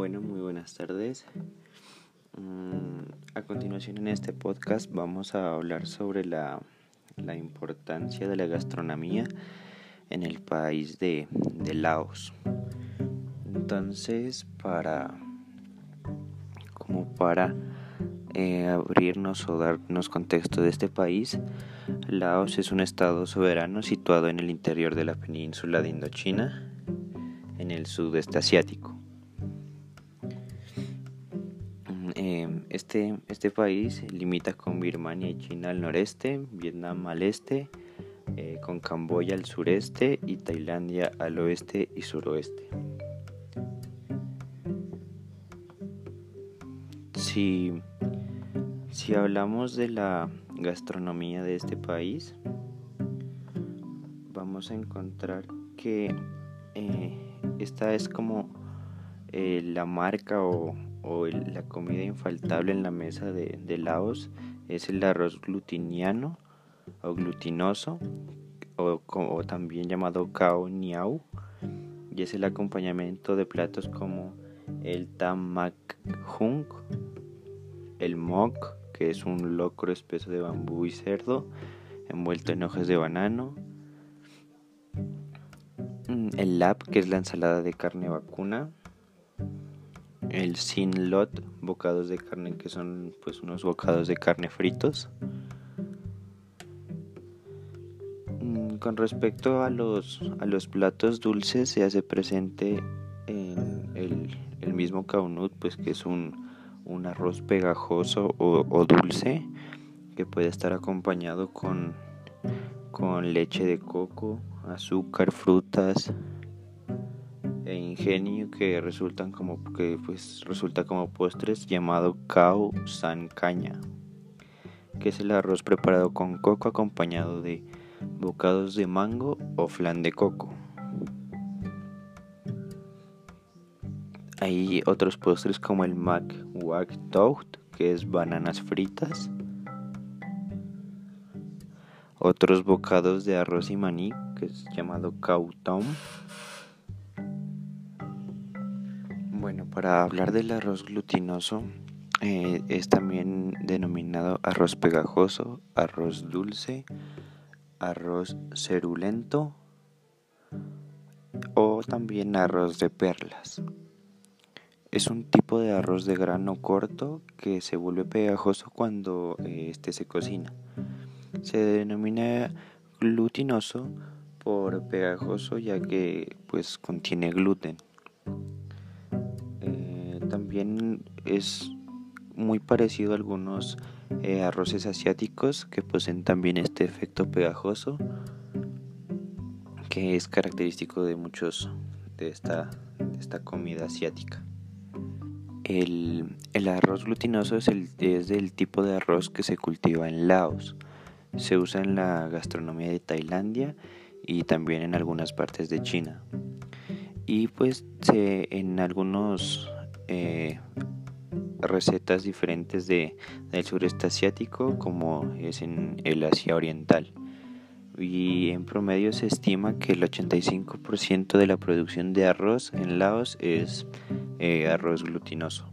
Bueno, muy buenas tardes. Mm, a continuación en este podcast vamos a hablar sobre la, importancia de la gastronomía en el país de, Laos. Entonces, para como para eh, abrirnos o darnos contexto de este país, Laos es un estado soberano situado en el interior de la península de Indochina, en el sudeste asiático. Este, este país limita con Birmania y China al noreste, Vietnam al este, eh, con Camboya al sureste y Tailandia al oeste y suroeste. Si, si hablamos de la gastronomía de este país, vamos a encontrar que eh, esta es como eh, la marca o, o la comida infaltable en la mesa de, Laos es el arroz glutiniano o glutinoso o, también llamado kao niau y es el acompañamiento de platos como el tamak hung, el mok que es un locro espeso de bambú y cerdo envuelto en hojas de banano, mm, el lap que es la ensalada de carne vacuna, el sin lot, bocados de carne que son pues unos bocados de carne fritos. Mm, con respecto a los, a los platos dulces se hace presente en el, el mismo kaunut pues que es un, un arroz pegajoso o, o, dulce que puede estar acompañado con, con leche de coco, azúcar, frutas, e ingenio que resultan como que pues resulta como postres llamado cao san caña que es el arroz preparado con coco acompañado de bocados de mango o flan de coco. Hay otros postres como el mac wak toast que es bananas fritas. Otros bocados de arroz y maní que es llamado cao para hablar del arroz glutinoso, eh, es también denominado arroz pegajoso, arroz dulce, arroz cerulento o también arroz de perlas. Es un tipo de arroz de grano corto que se vuelve pegajoso cuando este se cocina. Se denomina glutinoso por pegajoso ya que pues contiene gluten también es muy parecido a algunos eh, arroces asiáticos que poseen también este efecto pegajoso que es característico de muchos de esta, esta comida asiática. El, arroz glutinoso es, el, es del tipo de arroz que se cultiva en Laos. Se usa en la gastronomía de Tailandia y también en algunas partes de China. Y pues en algunos eh, recetas diferentes de, del sureste asiático como es en el Asia Oriental. Y en promedio se estima que el 85% de la producción de arroz en Laos es eh, arroz glutinoso.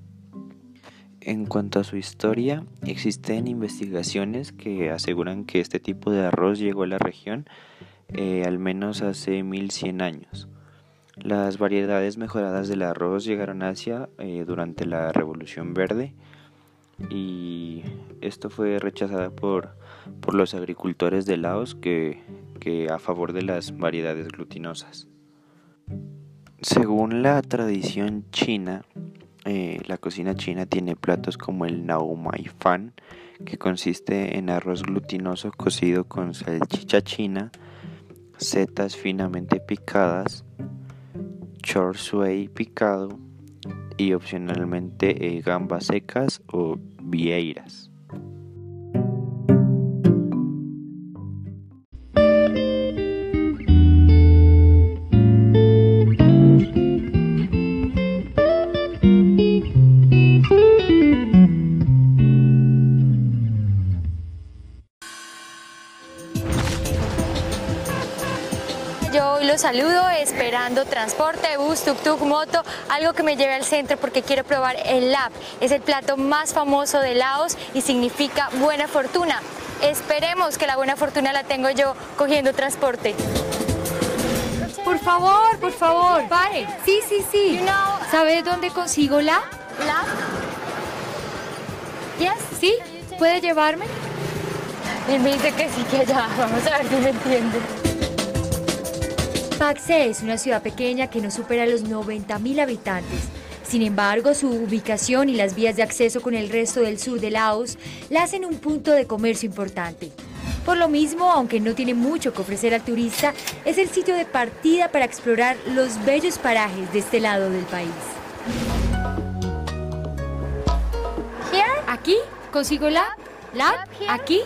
En cuanto a su historia, existen investigaciones que aseguran que este tipo de arroz llegó a la región eh, al menos hace 1100 años. Las variedades mejoradas del arroz llegaron a Asia eh, durante la Revolución Verde y esto fue rechazado por, por los agricultores de Laos que, que a favor de las variedades glutinosas. Según la tradición china, eh, la cocina china tiene platos como el fan, que consiste en arroz glutinoso cocido con salchicha china, setas finamente picadas, suey picado y opcionalmente eh, gambas secas o vieiras. Yo hoy los saludo esperando transporte, bus, tuk tuk, moto, algo que me lleve al centro porque quiero probar el lap. Es el plato más famoso de Laos y significa buena fortuna. Esperemos que la buena fortuna la tengo yo cogiendo transporte. Por favor, por favor, pare. Sí, sí, sí. ¿Sabe dónde consigo la? ¿La? ¿Yes? ¿Sí? ¿Puede llevarme? Y me dice que sí, que allá. Vamos a ver si me entiende. Pakse es una ciudad pequeña que no supera los 90.000 habitantes. Sin embargo, su ubicación y las vías de acceso con el resto del sur de Laos la hacen un punto de comercio importante. Por lo mismo, aunque no tiene mucho que ofrecer al turista, es el sitio de partida para explorar los bellos parajes de este lado del país. ¿Aquí? ¿Consigo la? ¿La? ¿Aquí?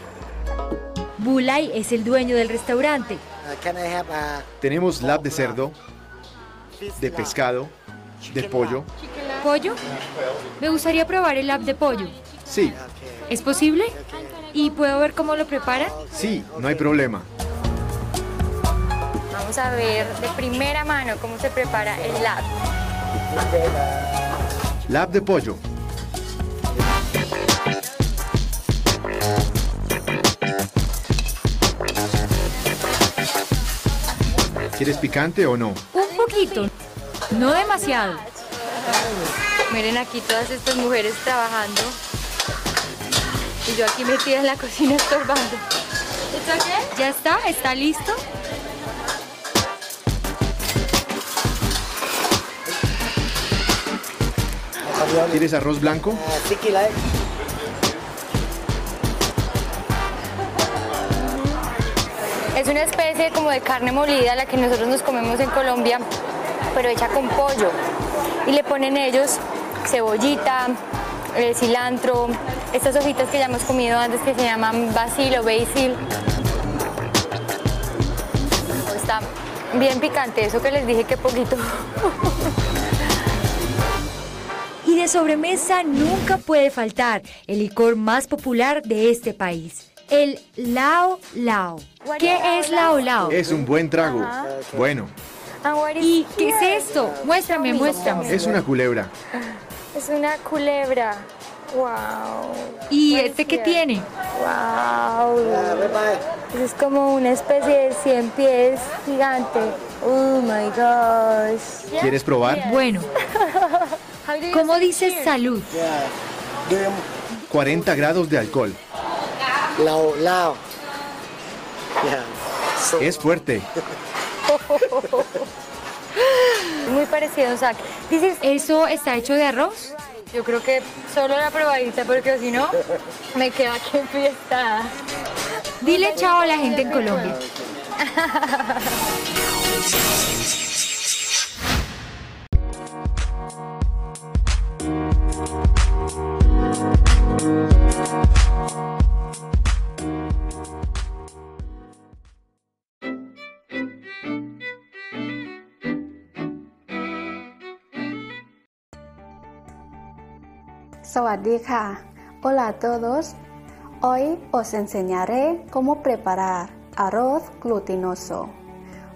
Bulay es el dueño del restaurante. Tenemos lab de cerdo, de pescado, de pollo. ¿Pollo? Me gustaría probar el lab de pollo. Sí, ¿Es posible? ¿Y puedo ver cómo lo preparan? sí, no hay problema. Vamos a ver de primera mano cómo se prepara el lap. Lab de pollo. ¿Quieres picante o no? Un poquito. No demasiado. Miren aquí todas estas mujeres trabajando. Y yo aquí metida en la cocina estorbando. ¿Está qué? ¿Ya está? ¿Está listo? ¿Quieres arroz blanco? Es una especie como de carne molida la que nosotros nos comemos en Colombia, pero hecha con pollo. Y le ponen ellos cebollita, eh, cilantro, estas hojitas que ya hemos comido antes que se llaman basil o basil. Está bien picante, eso que les dije que poquito. Y de sobremesa nunca puede faltar el licor más popular de este país, el Lao Lao. ¿Qué es Lao Lao? Es un buen trago. Bueno, is ¿Y qué es esto? Muéstrame, muéstrame. es una culebra. Es una culebra. Wow. ¿Y este qué tiene? Wow. Es como una especie de 100 pies gigante. Oh my gosh. ¿Quieres probar? Bueno, ¿cómo dices salud? 40 grados de alcohol. Lao Lao. Yeah. So Es fuerte. Muy parecido, sea, dices, ¿Eso está hecho de arroz? yo creo que solo la probadita porque si no me quedo aquí en fiesta. Dile chao a la gente en Colombia. Hola a todos. Hoy os enseñaré cómo preparar arroz glutinoso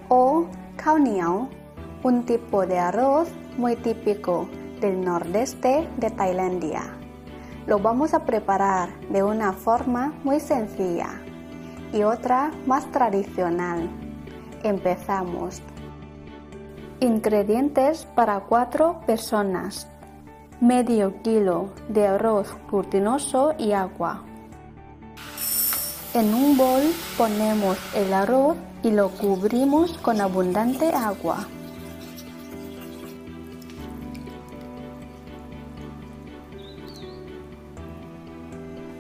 o khao niao, un tipo de arroz muy típico del nordeste de Tailandia. Lo vamos a preparar de una forma muy sencilla y otra más tradicional. Empezamos. Ingredientes para cuatro personas medio kilo de arroz glutinoso y agua. En un bol ponemos el arroz y lo cubrimos con abundante agua.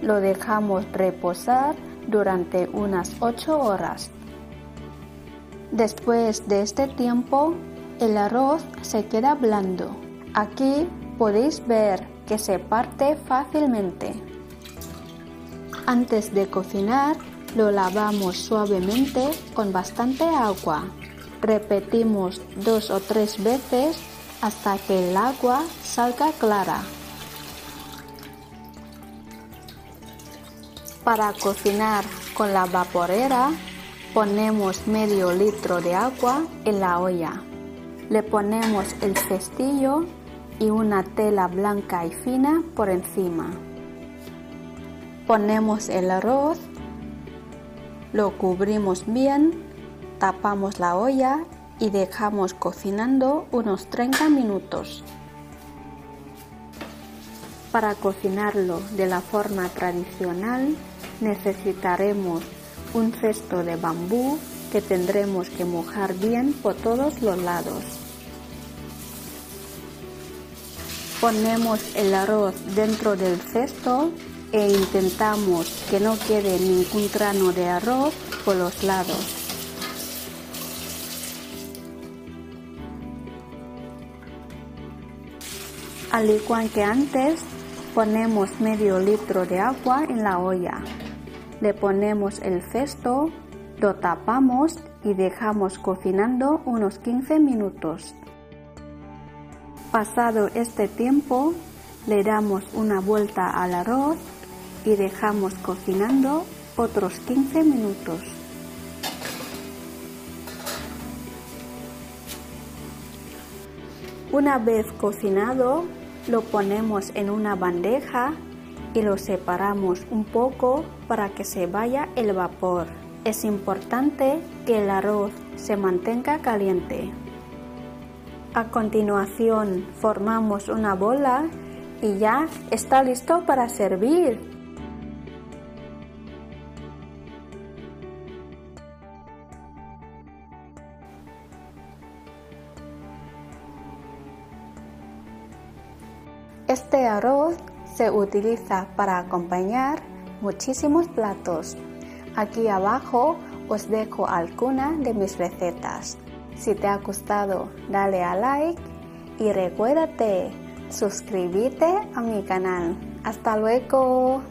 Lo dejamos reposar durante unas 8 horas. Después de este tiempo, el arroz se queda blando. Aquí podéis ver que se parte fácilmente. Antes de cocinar, lo lavamos suavemente con bastante agua. Repetimos dos o tres veces hasta que el agua salga clara. Para cocinar con la vaporera, Ponemos medio litro de agua en la olla. Le ponemos el cestillo y una tela blanca y fina por encima. Ponemos el arroz, lo cubrimos bien, tapamos la olla y dejamos cocinando unos 30 minutos. Para cocinarlo de la forma tradicional necesitaremos un cesto de bambú que tendremos que mojar bien por todos los lados. Ponemos el arroz dentro del cesto e intentamos que no quede ningún grano de arroz por los lados. Al igual que antes, ponemos medio litro de agua en la olla. Le ponemos el cesto, lo tapamos y dejamos cocinando unos 15 minutos. Pasado este tiempo, le damos una vuelta al arroz y dejamos cocinando otros 15 minutos. Una vez cocinado, lo ponemos en una bandeja y lo separamos un poco para que se vaya el vapor. Es importante que el arroz se mantenga caliente. A continuación formamos una bola y ya está listo para servir. Este arroz se utiliza para acompañar muchísimos platos. Aquí abajo os dejo algunas de mis recetas. Si te ha gustado, dale a like y recuérdate suscribirte a mi canal. Hasta luego.